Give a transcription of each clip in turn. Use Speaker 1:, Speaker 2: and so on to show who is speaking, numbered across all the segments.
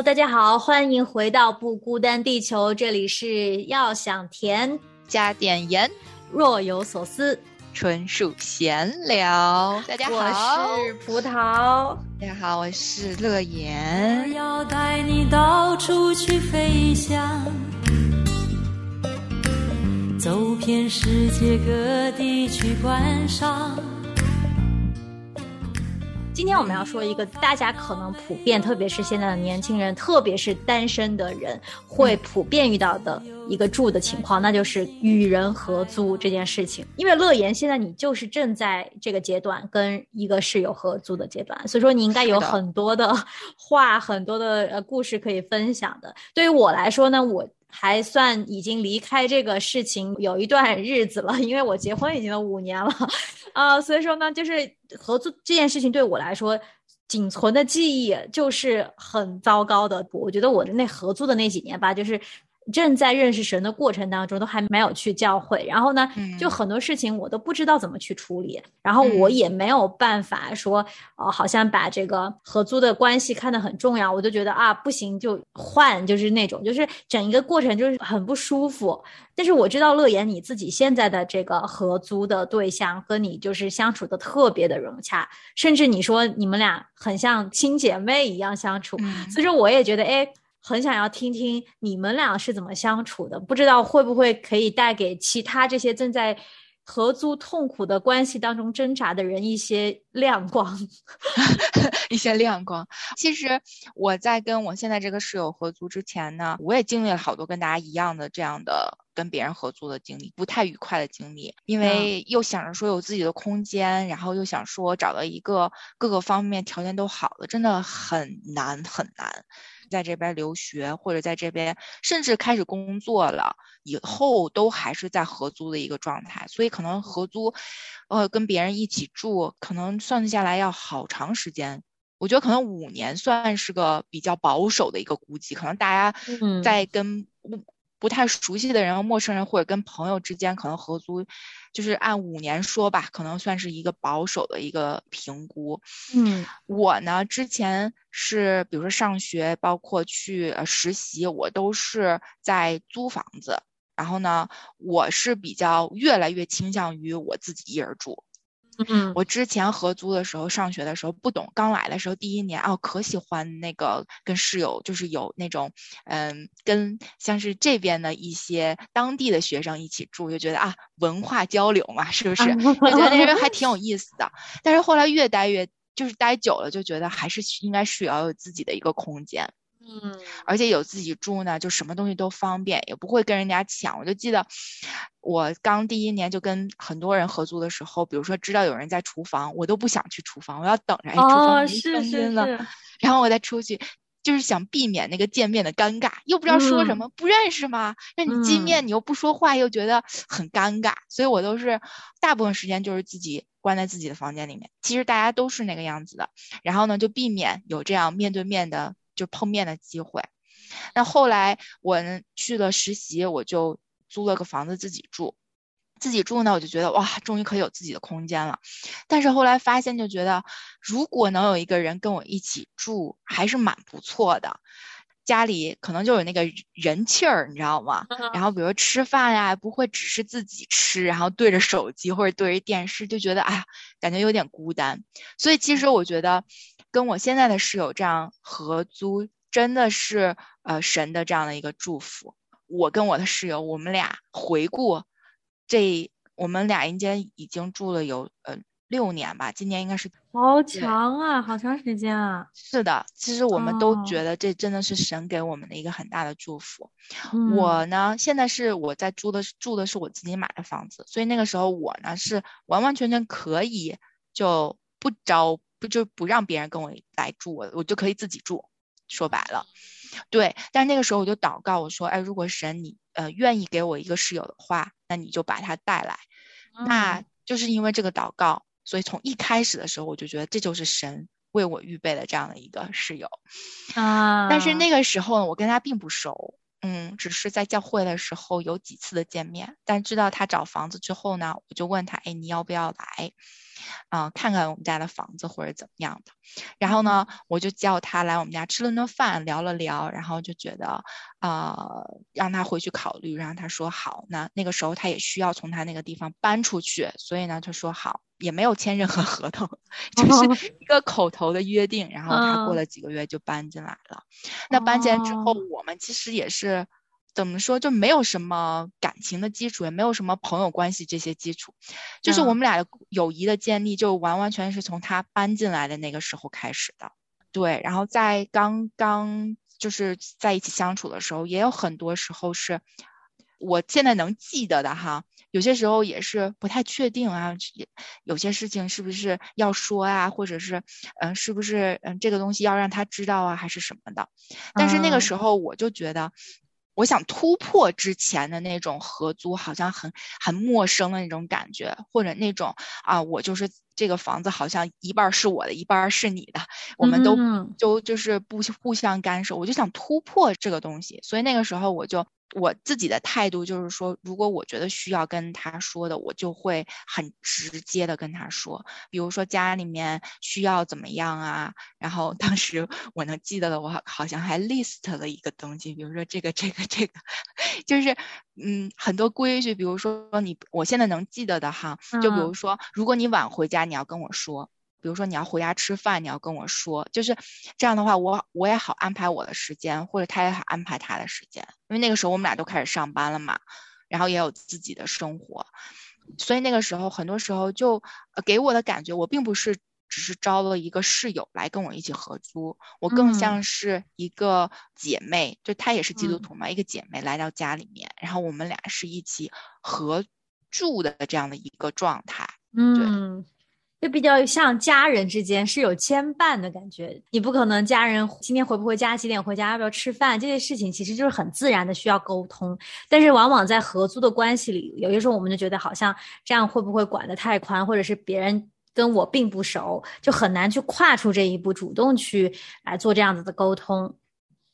Speaker 1: Hello，大家好，欢迎回到不孤单地球，这里是要想甜，
Speaker 2: 加点盐，
Speaker 1: 若有所思。
Speaker 2: 纯属闲聊。大家好，
Speaker 1: 我是葡萄。
Speaker 2: 大家好，我是乐言。
Speaker 3: 我要带你到处去飞翔，走遍世界各地去观赏。
Speaker 1: 今天我们要说一个大家可能普遍，特别是现在的年轻人，特别是单身的人，会普遍遇到的一个住的情况，那就是与人合租这件事情。因为乐言现在你就是正在这个阶段跟一个室友合租的阶段，所以说你应该有很多的话、很多的呃故事可以分享的。对于我来说呢，我。还算已经离开这个事情有一段日子了，因为我结婚已经五年了，啊、所以说呢，就是合作这件事情对我来说，仅存的记忆就是很糟糕的。我觉得我的那合租的那几年吧，就是正在认识神的过程当中，都还没有去教会，然后呢，
Speaker 2: 嗯
Speaker 1: 就很多事情我都不知道怎么去处理，然后我
Speaker 2: 嗯
Speaker 1: 也没有办法说，呃，好像把这个合租的关系看得很重要，我就觉得啊，不行就换，就是那种，就是整一个过程就是很不舒服。但是我知道乐言你自己现在的这个合租的对象和你就是相处的特别的融洽，甚至你说你们俩很像亲姐妹一样相处，
Speaker 2: 嗯
Speaker 1: 所以说我也觉得哎。很想要听听你们俩是怎么相处的，不知道会不会可以带给其他这些正在合租痛苦的关系当中挣扎的人一些亮光。
Speaker 2: 一些亮光。其实我在跟我现在这个室友合租之前呢，我也经历了好多跟大家一样的这样的跟别人合租的经历，不太愉快的经历。因为又想着说有自己的空间，然后又想说找到一个各个方面条件都好的，真的很难很难。在这边留学或者在这边甚至开始工作了以后，都还是在合租的一个状态，所以可能合租，呃，跟别人一起住，可能算下来要好长时间。我觉得可能五年算是个比较保守的一个估计，可能大家
Speaker 1: 嗯
Speaker 2: 在跟不不太熟悉的人、陌生人或者跟朋友之间，可能合租，就是按五年说吧，可能算是一个保守的一个评估。
Speaker 1: 嗯
Speaker 2: 我呢，之前是比如说上学，包括去呃实习，我都是在租房子。然后呢，我是比较越来越倾向于我自己一人住。
Speaker 1: 嗯
Speaker 2: 我之前合租的时候，上学的时候不懂，刚来的时候第一年哦，可喜欢那个跟室友，就是有那种嗯，跟像是这边的一些当地的学生一起住，就觉得啊，文化交流嘛，是不是？就觉得那边还 挺有意思的。但是后来越待越，就是待久了，就觉得还是应该是要有自己的一个空间。
Speaker 1: 嗯
Speaker 2: 而且有自己住呢，就什么东西都方便，也不会跟人家抢。我就记得我刚第一年就跟很多人合租的时候，比如说知道有人在厨房，我都不想去厨房，我要等着，哎，厨房
Speaker 1: 哦，
Speaker 2: 没声音了，然后我再出去。就是想避免那个见面的尴尬，又不知道说什
Speaker 1: 嗯
Speaker 2: 么，不认识吗？那你见
Speaker 1: 嗯
Speaker 2: 面，你又不说话，又觉得很尴尬，所以我都是大部分时间就是自己关在自己的房间里面。其实大家都是那个样子的，然后呢，就避免有这样面对面的就碰面的机会。那后来我呢去了实习，我就租了个房子自己住。自己住呢，我就觉得哇，终于可以有自己的空间了。但是后来发现，就觉得如果能有一个人跟我一起住，还是蛮不错的。家里可能就有那个人气儿，你知道吗？然后比如吃饭呀，不会只是自己吃，然后对着手机或者对着电视，就觉得哎呀，感觉有点孤单。所以其实我觉得，跟我现在的室友这样合租，真的是呃神的这样的一个祝福。我跟我的室友，我们俩回顾这，我们俩应该已经住了有呃。六年吧，今年应该是
Speaker 1: 好长啊，好长时间啊。
Speaker 2: 是的，其实我们都觉得这真的是神给我们的一个很大的祝福。我呢，现在是我在租的住的是我自己买的房子，所以那个时候我呢是完完全全可以就不招不就不让别人跟我来住，我我就可以自己住。说白了，对。但是那个时候我就祷告我说，哎，如果神你呃愿意给我一个室友的话，那你就把他带来。那就是因为这个祷告。所以从一开始的时候，我就觉得这就是神为我预备的这样的一个室友
Speaker 1: 啊。
Speaker 2: 但是那个时候，我跟他并不熟，嗯，只是在教会的时候有几次的见面。但知道他找房子之后呢，我就问他，哎，你要不要来？啊，看看我们家的房子或者怎么样的，然后呢，我就叫他来我们家吃了顿饭，聊了聊，然后就觉得，呃，让他回去考虑，然后他说好。那那个时候他也需要从他那个地方搬出去，所以呢，他说好，也没有签任何合同，就是一个口头的约定。然后他过了几个月就搬进来了。那搬进来之后，我们其实也是。怎么说就没有什么感情的基础，也没有什么朋友关系这些基础，就是我们俩的友谊的建立就完完全是从他搬进来的那个时候开始的。对，然后在刚刚就是在一起相处的时候，也有很多时候是我现在能记得的哈，有些时候也是不太确定啊，有些事情是不是要说啊，或者是嗯，是不是嗯这个东西要让他知道啊，还是什么的。但是那个时候我就觉得。我想突破之前的那种合租，好像很很陌生的那种感觉，或者那种啊，我就是这个房子好像一半是我的，一半是你的，我们都就就是不互相干涉。我就想突破这个东西，所以那个时候我就。我自己的态度就是说，如果我觉得需要跟他说的，我就会很直接的跟他说。比如说家里面需要怎么样啊，然后当时我能记得的，我好像还 list 了一个东西，比如说这个这个这个，就是嗯很多规矩。比如说你我现在能记得的哈，就比如说如果你晚回家，你要跟我说。比如说你要回家吃饭，你要跟我说，就是这样的话，我我也好安排我的时间，或者他也好安排他的时间，因为那个时候我们俩都开始上班了嘛，然后也有自己的生活，所以那个时候很多时候就给我的感觉，我并不是只是招了一个室友来跟我一起合租，我更像是一个姐妹，就她也是基督徒嘛，一个姐妹来到家里面，然后我们俩是一起合住的这样的一个状态，
Speaker 1: 嗯。就比较像家人之间是有牵绊的感觉，你不可能家人今天回不回家，几点回家，要不要吃饭，这些事情其实就是很自然的需要沟通。但是往往在合租的关系里，有些时候我们就觉得好像这样会不会管得太宽，或者是别人跟我并不熟，就很难去跨出这一步，主动去来做这样子的沟通。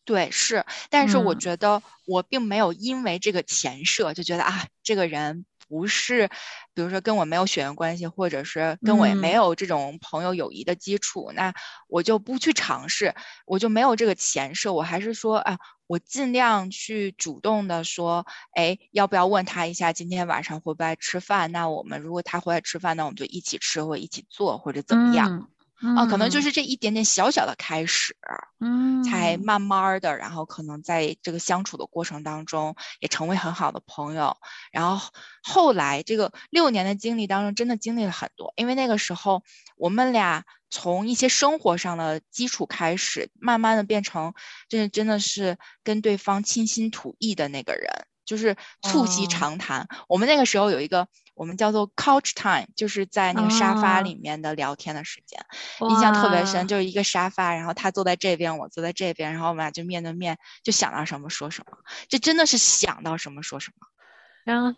Speaker 2: 对，是，但是我觉得我并没有因为这个前设就觉得啊，这个人。不是，比如说跟我没有血缘关系，或者是跟我也没有这种朋友友谊的基础，那我就不去尝试，我就没有这个前设。我还是说，啊，我尽量去主动的说，哎，要不要问他一下今天晚上回不会来吃饭？那我们如果他回来吃饭，那我们就一起吃或一起做或者怎么样。啊，可能就是这一点点小小的开始，
Speaker 1: 嗯，
Speaker 2: 才慢慢的，然后可能在这个相处的过程当中，也成为很好的朋友。然后后来这个六年的经历当中，真的经历了很多，因为那个时候我们俩从一些生活上的基础开始，慢慢的变成，真的真的是跟对方倾心吐意的那个人。就是促膝长谈。我们那个时候有一个我们叫做 couch time，就是在那个沙发里面的聊天的时间，印象特别深。就是一个沙发，然后他坐在这边，我坐在这边，然后我们俩就面对面，就想到什么说什么。这真的是想到什么说什么。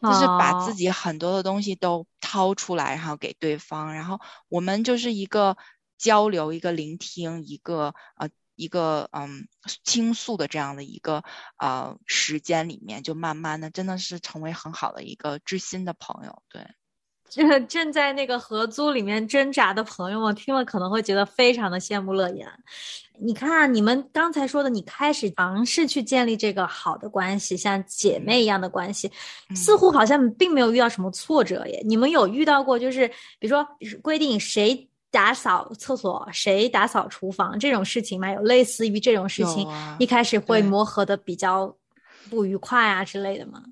Speaker 2: 就是把自己很多的东西都掏出来，然后给对方，然后我们就是一个交流，一个聆听，一个呃。一个嗯倾诉的这样的一个呃时间里面，就慢慢的真的是成为很好的一个知心的朋友，对。
Speaker 1: 这 正在那个合租里面挣扎的朋友们听了可能会觉得非常的羡慕乐言。你看，你们刚才说的，你开始尝试去建立这个好的关系，像姐妹一样的关系，似乎好像并没有遇到什么挫折耶。你们有遇到过，就是比如说规定谁打扫厕所，谁打扫厨房这种事情嘛？有类似于这种事情，一开始会磨合的比较不愉快啊之类的吗？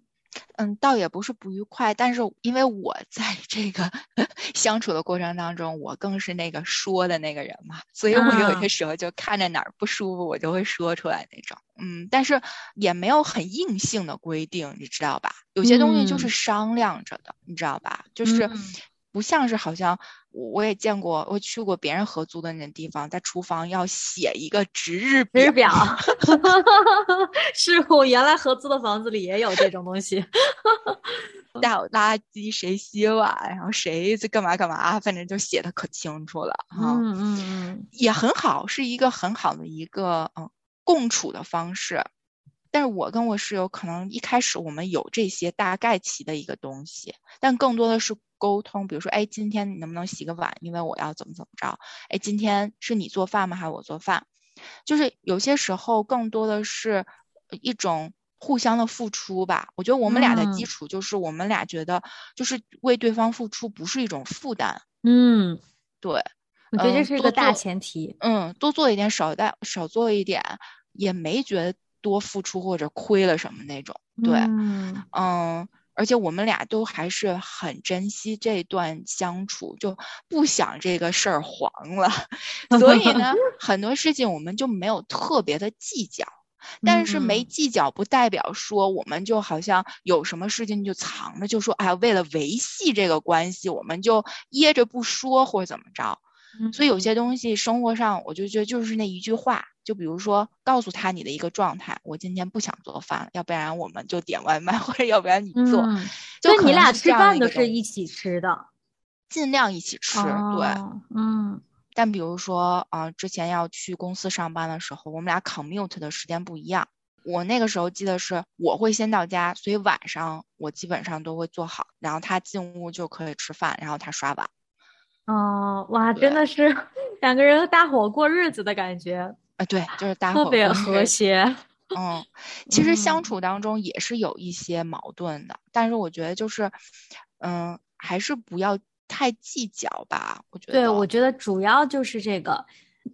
Speaker 2: 嗯，倒也不是不愉快，但是因为我 在这个 相处的过程当中，我更是那个说的那个人嘛，所以我有些时候就看着哪儿不舒服，我就会说出来那种。嗯，但是也没有很硬性的规定，你知道吧？有些东西就是商量着的，你知道吧？就是。不像是好像我也见过，我去过别人合租的那地方，在厨房要写一个值日值日
Speaker 1: 表。是我原来合租的房子里也有这种东西。
Speaker 2: 倒垃圾谁洗碗，然后谁在干嘛干嘛，反正就写的可清楚了哈。
Speaker 1: 嗯嗯嗯，
Speaker 2: 也很好，是一个很好的一个嗯共处的方式。但是我跟我室友可能一开始我们有这些大概齐的一个东西，但更多的是。沟通，比如说，哎，今天你能不能洗个碗？因为我要怎么怎么着？哎，今天是你做饭吗？还是我做饭？就是有些时候更多的是一种互相的付出吧。我觉得我们俩的基础就是我们俩觉得就是为对方付出不是一种负担。
Speaker 1: 嗯，
Speaker 2: 对，
Speaker 1: 我觉得这是一个大前提。
Speaker 2: 嗯，多做一点，少带少做一点，也没觉得多付出或者亏了什么那种。对，嗯。而且我们俩都还是很珍惜这段相处，就不想这个事儿黄了，所以呢，很多事情我们就没有特别的计较。但是没计较不代表说我们就好像有什么事情就藏着，就说哎，为了维系这个关系，我们就掖着不说或者怎么着。所以有些东西生活上，我就觉得就是那一句话。就比如说，告诉他你的一个状态，我今天不想做饭了，要不然我们就点外卖，或者要不然你做。就
Speaker 1: 你俩吃饭都是一起吃的，
Speaker 2: 尽量一起吃。对，
Speaker 1: 嗯。
Speaker 2: 但比如说啊，之前要去公司上班的时候，我们俩 commute 的时间不一样。我那个时候记得是我会先到家，所以晚上我基本上都会做好，然后他进屋就可以吃饭，然后他刷碗。
Speaker 1: 哦，哇，真的是两个人搭伙过日子的感觉。
Speaker 2: 啊，对，就是搭伙，
Speaker 1: 特别和谐。
Speaker 2: 嗯，其实相处当中也是有一些矛盾的，但是我觉得就是，嗯，还是不要太计较吧。我觉得，
Speaker 1: 对，我觉得主要就是这个。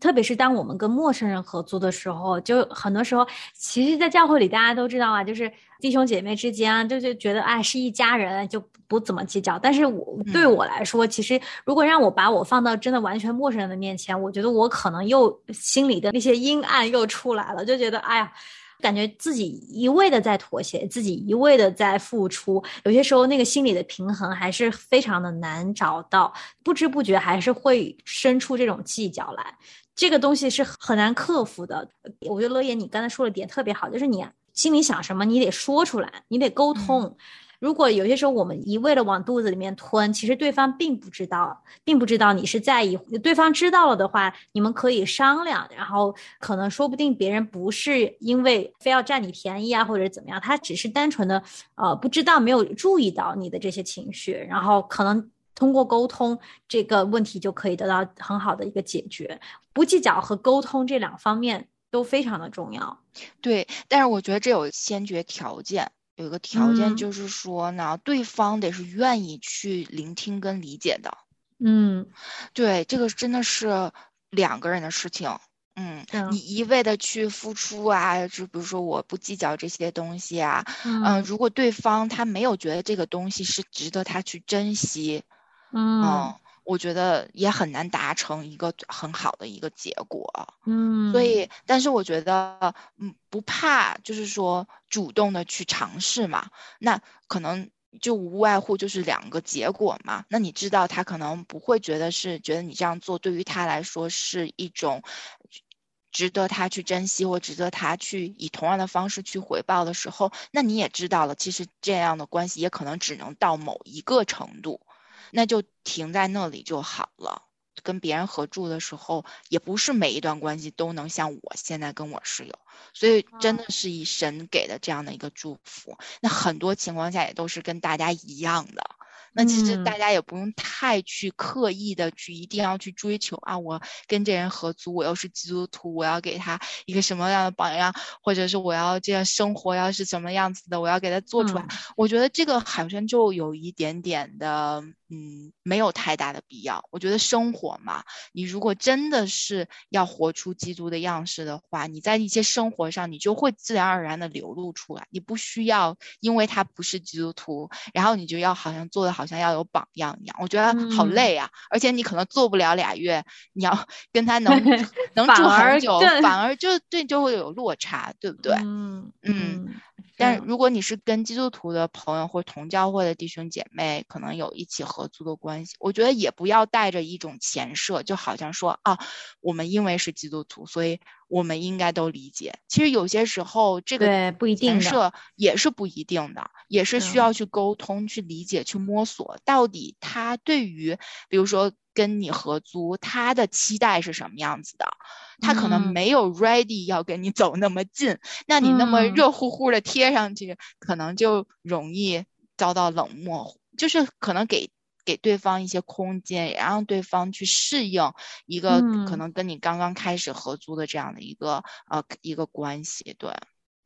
Speaker 1: 特别是当我们跟陌生人合租的时候，就很多时候，其实，在教会里大家都知道啊，就是弟兄姐妹之间啊，就就觉得哎是一家人，就不怎么计较。但是我对我来说，其实如果让我把我放到真的完全陌生人的面前，我觉得我可能又心里的那些阴暗又出来了，就觉得哎呀。感觉自己一味的在妥协，自己一味的在付出，有些时候那个心理的平衡还是非常的难找到，不知不觉还是会生出这种计较来，这个东西是很难克服的。我觉得乐言，你刚才说的点特别好，就是你心里想什么，你得说出来，你得沟通。如果有些时候我们一味的往肚子里面吞，其实对方并不知道，并不知道你是在意。对方知道了的话，你们可以商量，然后可能说不定别人不是因为非要占你便宜啊，或者怎么样，他只是单纯的呃不知道，没有注意到你的这些情绪，然后可能通过沟通这个问题就可以得到很好的一个解决。不计较和沟通这两方面都非常的重要。
Speaker 2: 对，但是我觉得这有先决条件。有一个条件就是说呢，对方得是愿意去聆听跟理解的。
Speaker 1: 嗯，
Speaker 2: 对，这个真的是两个人的事情。嗯，你一味的去付出啊，就比如说我不计较这些东西啊，嗯，如果对方他没有觉得这个东西是值得他去珍惜，嗯。我觉得也很难达成一个很好的一个结果，
Speaker 1: 嗯，
Speaker 2: 所以，但是我觉得，嗯，不怕，就是说主动的去尝试嘛，那可能就无外乎就是两个结果嘛。那你知道他可能不会觉得是觉得你这样做对于他来说是一种值得他去珍惜或值得他去以同样的方式去回报的时候，那你也知道了，其实这样的关系也可能只能到某一个程度。那就停在那里就好了。跟别人合住的时候，也不是每一段关系都能像我现在跟我室友，所以真的是以神给的这样的一个祝福。那很多情况下也都是跟大家一样的，那其实
Speaker 1: 嗯
Speaker 2: 大家也不用太去刻意的去一定要去追求啊，我跟这人合租，我又是基督徒，我要给他一个什么样的榜样，或者是我要这样生活要是什么样子的，我要给他做出来。
Speaker 1: 嗯
Speaker 2: 我觉得这个好像就有一点点的，嗯，没有太大的必要。我觉得生活嘛，你如果真的是要活出基督的样式的话，你在一些生活上，你就会自然而然的流露出来。你不需要因为他不是基督徒，然后你就要好像做的好像要有榜样一样。我觉得好
Speaker 1: 嗯
Speaker 2: 累啊，而且你可能做不了俩月，你要 跟他能 能住
Speaker 1: 而
Speaker 2: 很久，
Speaker 1: 更
Speaker 2: 反而就对就会有落差，对不对？
Speaker 1: 嗯
Speaker 2: 嗯
Speaker 1: 嗯，
Speaker 2: 但
Speaker 1: 是
Speaker 2: 如果你是跟基督徒的朋友或同教会的弟兄姐妹，可能有一起合租的关系，我觉得也不要带着一种前设，就好像说啊，我们因为是基督徒，所以我们应该都理解。其实有些时候这个
Speaker 1: 对不一定
Speaker 2: 设也是不一定的，也是需
Speaker 1: 嗯
Speaker 2: 要去沟通、去理解、去摸索，到底他对于比如说跟你合租，他的期待是什么样子的。他可能
Speaker 1: 嗯
Speaker 2: 没有 ready 要跟你走那么近，那你那么
Speaker 1: 嗯
Speaker 2: 热乎乎的贴上去，可能就容易遭到冷漠，就是可能给给对方一些空间，也让对方去适应一个可
Speaker 1: 嗯。
Speaker 2: 能跟你刚刚开始合租的这样的一个呃一个关系，对，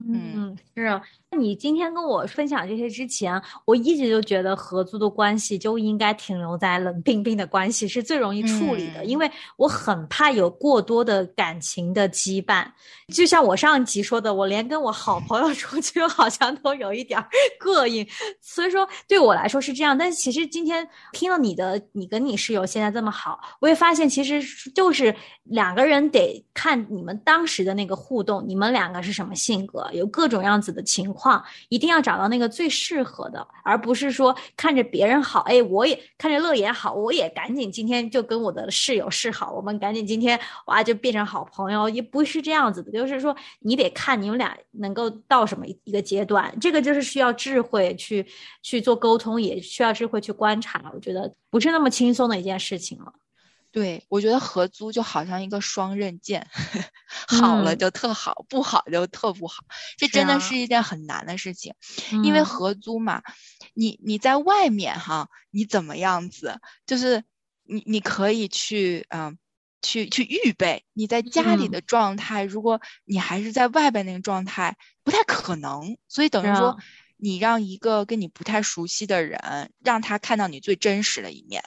Speaker 1: 嗯，是啊。那你今天跟我分享这些之前，我一直就觉得合租的关系就应该停留在冷冰冰的关系是最容易处理的，
Speaker 2: 嗯
Speaker 1: 因为我很怕有过多的感情的羁绊。就像我上一集说的，我连跟我好朋友 出去好像都有一点儿 膈应，所以说对我来说是这样。但是其实今天听了你的，你跟你室友现在这么好，我也发现其实就是两个人得看你们当时的那个互动，你们两个是什么性格，有各种样子的情况，一定要找到那个最适合的，而不是说看着别人好，哎，我也看着乐也好，我也赶紧今天就跟我的室友示好，我们赶紧今天哇就变成好朋友，也不是这样子的，就是说你得看你们俩能够到什么一个阶段，这个就是需要智慧去去做沟通，也需要智慧去观察，我觉得不是那么轻松的一件事情了。
Speaker 2: 对，我觉得合租就好像一个双刃剑，好了
Speaker 1: 嗯
Speaker 2: 就特好，不好就特不好。这真的是一件很难的事情，因为
Speaker 1: 嗯
Speaker 2: 合租嘛，你你在外面哈，你怎么样子，就是你你可以去嗯。去去预备你在家里
Speaker 1: 嗯
Speaker 2: 的状态，如果你还是在外边那个状态，不太可能。所以等于说你让一个跟你不太熟悉的人，让他看到你最真实的一面。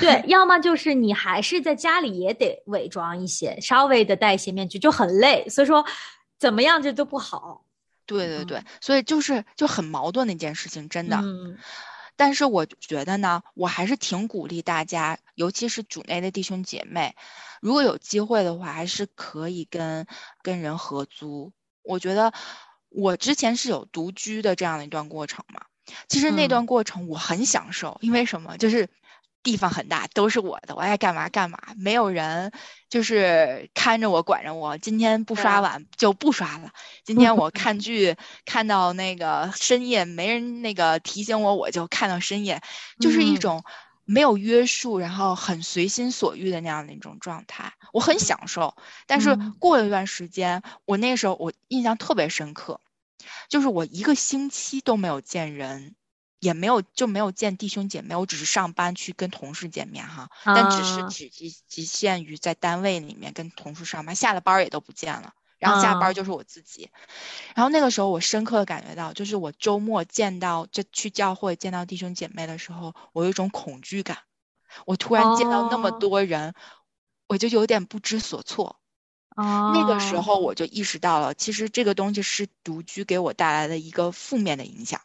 Speaker 1: 对，要么就是你还是在家里也得伪装一些，稍微的戴一些面具，就很累。所以说，怎么样这都不好。
Speaker 2: 对对对，所以就是就很矛盾的一件事情，真的。
Speaker 1: 嗯
Speaker 2: 但是我觉得呢，我还是挺鼓励大家，尤其是主内的弟兄姐妹，如果有机会的话，还是可以跟跟人合租。我觉得我之前是有独居的这样的一段过程嘛，其实那
Speaker 1: 嗯
Speaker 2: 段过程我很享受，因为什么？就是地方很大，都是我的，我爱干嘛干嘛，没有人就是看着我管着我。今天不刷碗就不刷了，今天我看剧看到那个深夜没人那个提醒我，我就看到深夜，就是一
Speaker 1: 嗯
Speaker 2: 种没有约束，然后很随心所欲的那样的一种状态，我很享受。但是
Speaker 1: 嗯
Speaker 2: 过了一段时间，我那时候我印象特别深刻，就是我一个星期都没有见人。也没有就没有见弟兄姐妹，我只是上班去跟同事见面哈，但只是
Speaker 1: 啊
Speaker 2: 只局局限于在单位里面跟同事上班，下了班儿也都不见了。然后下班就是我自己，然后那个时候我深刻的感觉到，就是我周末见到就去教会见到弟兄姐妹的时候，我有一种恐惧感，我突然见到那么
Speaker 1: 哦
Speaker 2: 多人，我就有点不知所措。
Speaker 1: 哦，
Speaker 2: 那个时候我就意识到了，其实这个东西是独居给我带来的一个负面的影响。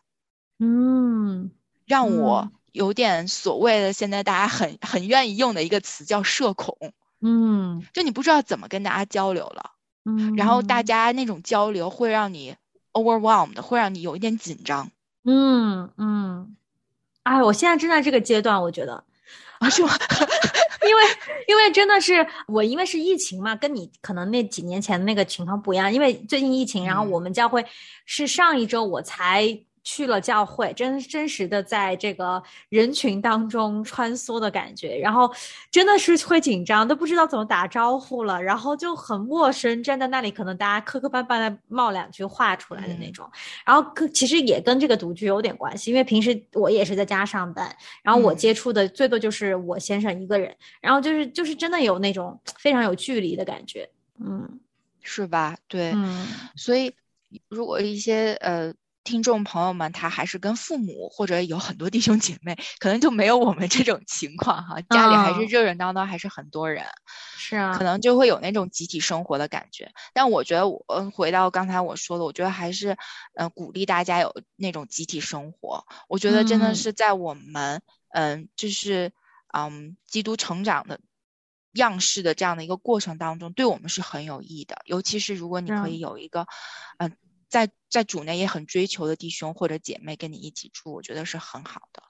Speaker 1: 嗯
Speaker 2: 让我
Speaker 1: 嗯
Speaker 2: 有点所谓的现在大家很很愿意用的一个词叫社恐，
Speaker 1: 嗯
Speaker 2: 就你不知道怎么跟大家交流了，
Speaker 1: 嗯，
Speaker 2: 然后大家那种交流会让你 overwhelmed，会让你有一点紧张
Speaker 1: 嗯嗯，哎，我现在正在这个阶段，我觉得。
Speaker 2: 啊，是吗？
Speaker 1: 因为因为真的是我，因为是疫情嘛，跟你可能那几年前的那个情况不一样。因为最近疫情，然后
Speaker 2: 嗯
Speaker 1: 我们教会是上一周我才去了教会，真真实的在这个人群当中穿梭的感觉，然后真的是会紧张，都不知道怎么打招呼了，然后就很陌生，站在那里，可能大家磕磕绊绊的冒两句话出来的那种。然后其实也跟这个独居有点关系，因为平时我也是在家上班，然后我接触的最多就是我先生一个人，然后就是就是真的有那种非常有距离的感觉，嗯，
Speaker 2: 是吧？对，
Speaker 1: 嗯，
Speaker 2: 所以如果一些呃。听众朋友们，他还是跟父母或者有很多弟兄姐妹，可能就没有我们这种情况哈。家里还是热热闹闹，还是很多人，
Speaker 1: 是啊，
Speaker 2: 可能就会有那种集体生活的感觉。但我觉得，我回到刚才我说的，我觉得还是嗯，鼓励大家有那种集体生活。我觉得真的是在我们嗯，就是嗯，基督成长的样式的这样的一个过程当中，对我们是很有益的。尤其是如果你可以有一个嗯。在在主内也很追求的弟兄或者姐妹跟你一起住，我觉得是很好的。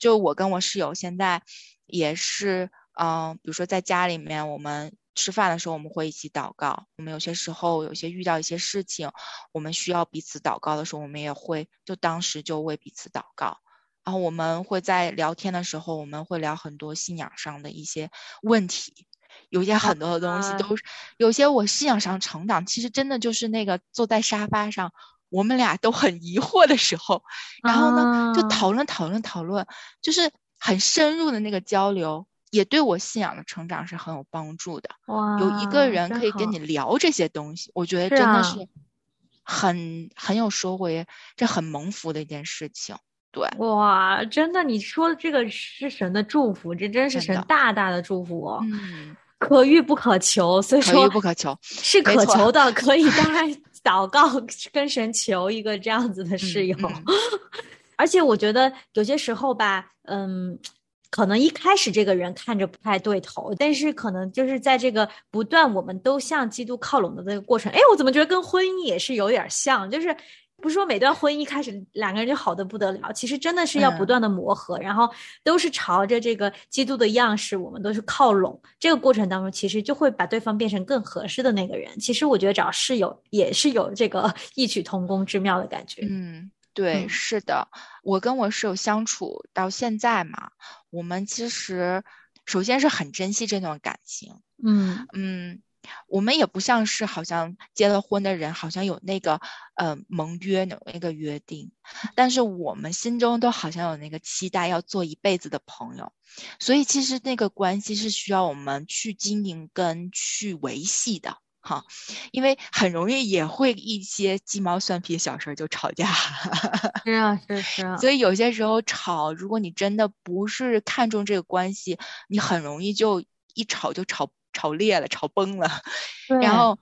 Speaker 2: 就我跟我室友现在也是，嗯，比如说在家里面，我们吃饭的时候我们会一起祷告。我们有些时候有些遇到一些事情，我们需要彼此祷告的时候，我们也会就当时就为彼此祷告。然后我们会在聊天的时候，我们会聊很多信仰上的一些问题。有些很多的东西都是，有些我信仰上成长，其实真的就是那个坐在沙发上，我们俩都很疑惑的时候，然后呢就讨论讨论讨论，就是很深入的那个交流，也对我信仰的成长是很有帮助的。
Speaker 1: 哇，
Speaker 2: 有一个人可以跟你聊这些东西，我觉得真的是很很有收获，也这很蒙福的一件事情。对，
Speaker 1: 哇，真的，你说的这个是神的祝福，这真是神大大的祝福哦。
Speaker 2: 嗯。
Speaker 1: 可遇不可求，所以说
Speaker 2: 可遇不可求
Speaker 1: 是可求的，可以当然 祷告跟神求一个这样子的室友。而且我觉得有些时候吧，嗯，可能一开始这个人看着不太对头，但是可能就是在这个不断我们都向基督靠拢的这个过程，哎，我怎么觉得跟婚姻也是有点像，就是。不是说每段婚姻一开始两个人就好的不得了，其实真的是要不断的磨合，然后都是朝着这个基督的样式，我们都是靠拢。这个过程当中，其实就会把对方变成更合适的那个人。其实我觉得找室友也是有这个 异曲同工之妙的感觉。
Speaker 2: 嗯，对，是的。我跟我室友相处到现在嘛，我们其实首先是很珍惜这段感情。
Speaker 1: 嗯
Speaker 2: 嗯。我们也不像是好像结了婚的人，好像有那个呃盟约有那个约定，但是我们心中都好像有那个期待，要做一辈子的朋友。所以其实那个关系是需要我们去经营跟去维系的哈，因为很容易也会一些鸡毛蒜皮的小事儿就吵架。
Speaker 1: 是啊，是是啊。
Speaker 2: 所以有些时候吵，如果你真的不是看重这个关系，你很容易就一吵就吵。吵裂了，吵崩了，然后，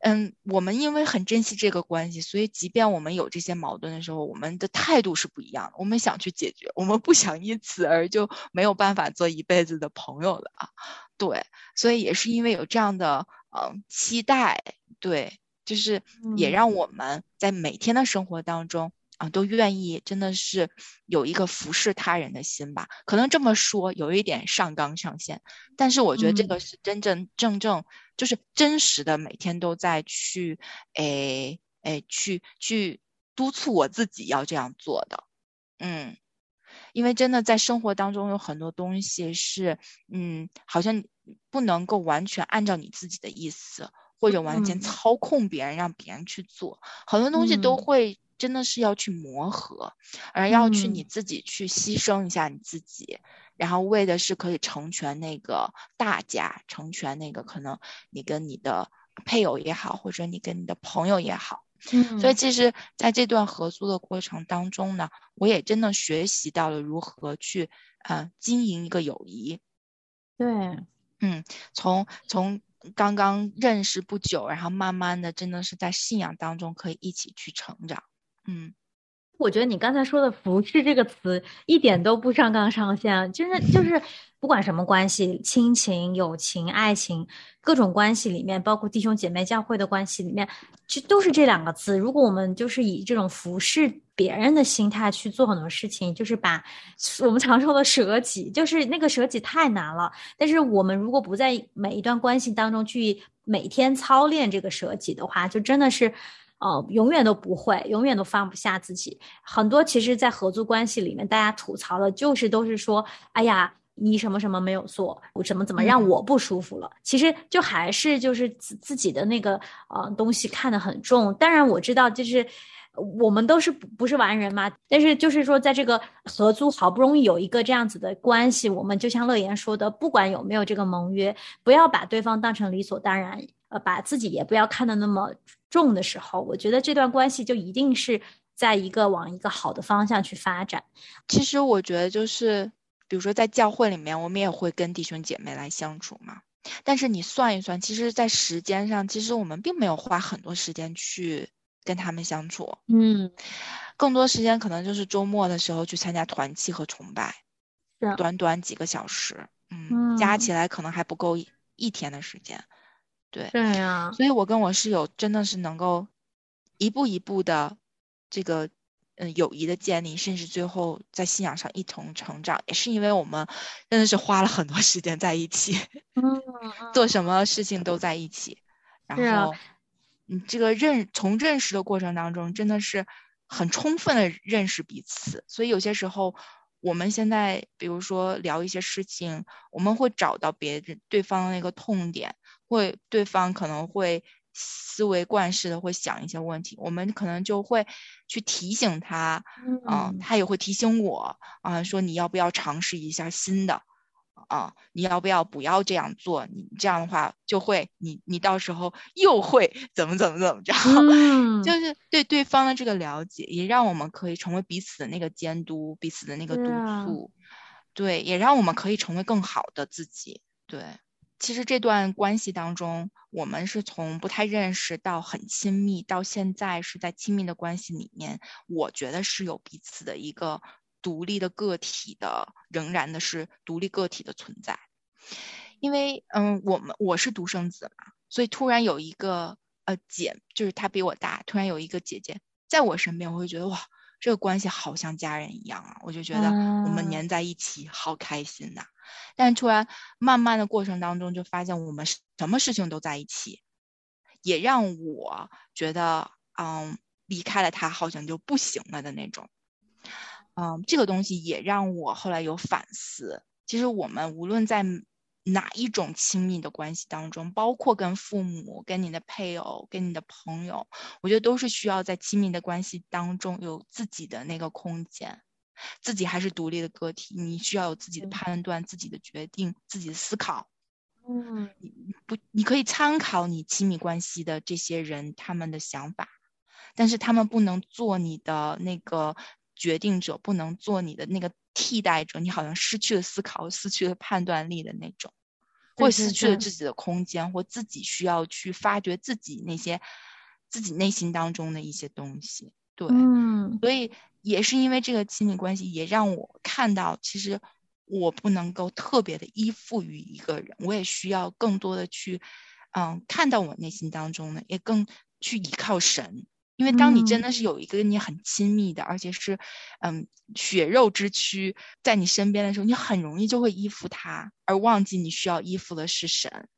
Speaker 2: 嗯，我们因为很珍惜这个关系，所以即便我们有这些矛盾的时候，我们的态度是不一样的。我们想去解决，我们不想因此而就没有办法做一辈子的朋友了啊。对，所以也是因为有这样的嗯期待，对，就是也让我们在每天的生活当中。啊，都愿意，真的是有一个服侍他人的心吧？可能这么说有一点上纲上线，但是我觉得这个是真真正正，就是真实的，每天都在去，诶诶，去去督促我自己要这样做的。嗯，因为真的在生活当中有很多东西是，嗯，好像不能够完全按照你自己的意思，或者完全操控别人，让别人去做，很多东西都会。真的是要去磨合，而要去你自己去牺牲一下你自己，然后为的是可以成全那个大家，成全那个可能你跟你的配偶也好，或者你跟你的朋友也好。
Speaker 1: 嗯，
Speaker 2: 所以其实在这段合租的过程当中呢，我也真的学习到了如何去呃经营一个友谊。
Speaker 1: 对，
Speaker 2: 嗯，从从刚刚认识不久，然后慢慢的真的是在信仰当中可以一起去成长。嗯，
Speaker 1: 我觉得你刚才说的“服侍”这个词一点都不上纲上线，就是就是不管什么关系，亲情、友情、爱情，各种关系里面，包括弟兄姐妹、教会的关系里面，其实都是这两个字。如果我们就是以这种服侍别人的心态去做很多事情，就是把我们常说的舍己，就是那个舍己太难了。但是我们如果不在每一段关系当中去每天操练这个舍己的话，就真的是。呃，永远都不会，永远都放不下自己。很多其实，在合租关系里面，大家吐槽的就是都是说，哎呀。你什么什么没有做，我怎么怎么让我不舒服了？其实就还是就是自自己的那个呃东西看得很重。当然我知道，就是我们都是不是完人嘛。但是就是说，在这个合租好不容易有一个这样子的关系，我们就像乐言说的，不管有没有这个盟约，不要把对方当成理所当然，呃，把自己也不要看得那么重的时候，我觉得这段关系就一定是在一个往一个好的方向去发展。
Speaker 2: 其实我觉得就是。比如说，在教会里面，我们也会跟弟兄姐妹来相处嘛。但是你算一算，其实，在时间上，其实我们并没有花很多时间去跟他们相处。
Speaker 1: 嗯，
Speaker 2: 更多时间可能就是周末的时候去参加团契和崇拜，短短几个小时，嗯，加起来可能还不够一天的时间。对，
Speaker 1: 对呀。
Speaker 2: 所以我跟我室友真的是能够一步一步的这个。嗯，友谊的建立，甚至最后在信仰上一同成长，也是因为我们真的是花了很多时间在一起，
Speaker 1: 嗯，
Speaker 2: 做什么事情都在一起，然后，你这个认从认识的过程当中，真的是很充分的认识彼此，所以有些时候我们现在，比如说聊一些事情，我们会找到别人对方的那个痛点，会对方可能会。思维惯式的会想一些问题，我们可能就会去提醒他，嗯，他也会提醒我，啊，说你要不要尝试一下新的，啊，你要不要不要这样做？你这样的话就会，你你到时候又会怎么怎么怎么着？就是对对方的这个了解，也让我们可以成为彼此的那个监督，彼此的那个督促，对，也让我们可以成为更好的自己，对。其实这段关系当中，我们是从不太认识到很亲密，到现在是在亲密的关系里面，我觉得是有彼此的一个独立的个体的，仍然的是独立个体的存在。因为，嗯，我们我是独生子嘛，所以突然有一个呃姐，就是她比我大，突然有一个姐姐在我身边，我会觉得哇。这个关系好像家人一样啊，我就觉得我们粘在一起好开心呐。但突然慢慢的过程当中，就发现我们什么事情都在一起，也让我觉得，嗯，离开了他好像就不行了的那种。嗯，这个东西也让我后来有反思。其实我们无论在。哪一种亲密的关系当中，包括跟父母、跟你的配偶、跟你的朋友，我觉得都是需要在亲密的关系当中有自己的那个空间，自己还是独立的个体，你需要有自己的判断、自己的决定、自己的思考。
Speaker 1: 嗯，
Speaker 2: 不，你可以参考你亲密关系的这些人他们的想法，但是他们不能做你的那个决定者，不能做你的那个。替代者，你好像失去了思考，失去了判断力的那种，或失去了自己的空间，或自己需要去发掘自己那些自己内心当中的一些东西。对，
Speaker 1: 嗯，
Speaker 2: 所以也是因为这个亲密关系，也让我看到，其实我不能够特别的依附于一个人，我也需要更多的去，嗯，看到我内心当中的，也更去依靠神。因为当你真的是有一个跟你很亲密的，而且是，嗯，血肉之躯在你身边的时候，你很容易就会依附他，而忘记你需要依附的是神。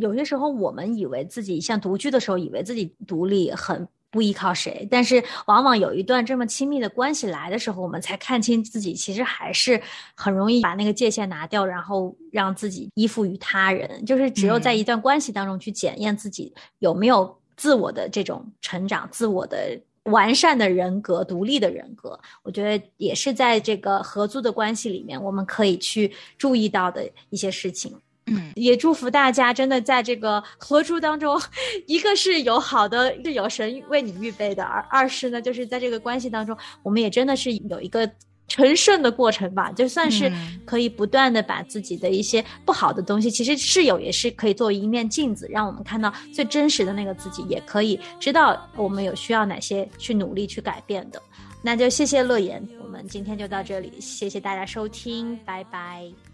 Speaker 1: 有些时候，我们以为自己像独居的时候，以为自己独立，很不依靠谁，但是往往有一段这么亲密的关系来的时候，我们才看清自己其实还是很容易把那个界限拿掉，然后让自己依附于他人。就是只有在一段关系当中去检验自己有没有。自我的这种成长，自我的完善的人格，独立的人格，我觉得也是在这个合租的关系里面，我们可以去注意到的一些事情。
Speaker 2: 嗯，
Speaker 1: 也祝福大家真的在这个合租当中，一个是有好的，是有神为你预备的；而二是呢，就是在这个关系当中，我们也真的是有一个。成圣的过程吧，就算是可以不断的把自己的一些不好的东西，其实室友也是可以作为一面镜子，让我们看到最真实的那个自己，也可以知道我们有需要哪些去努力去改变的。那就谢谢乐言，我们今天就到这里，谢谢大家收听，拜拜。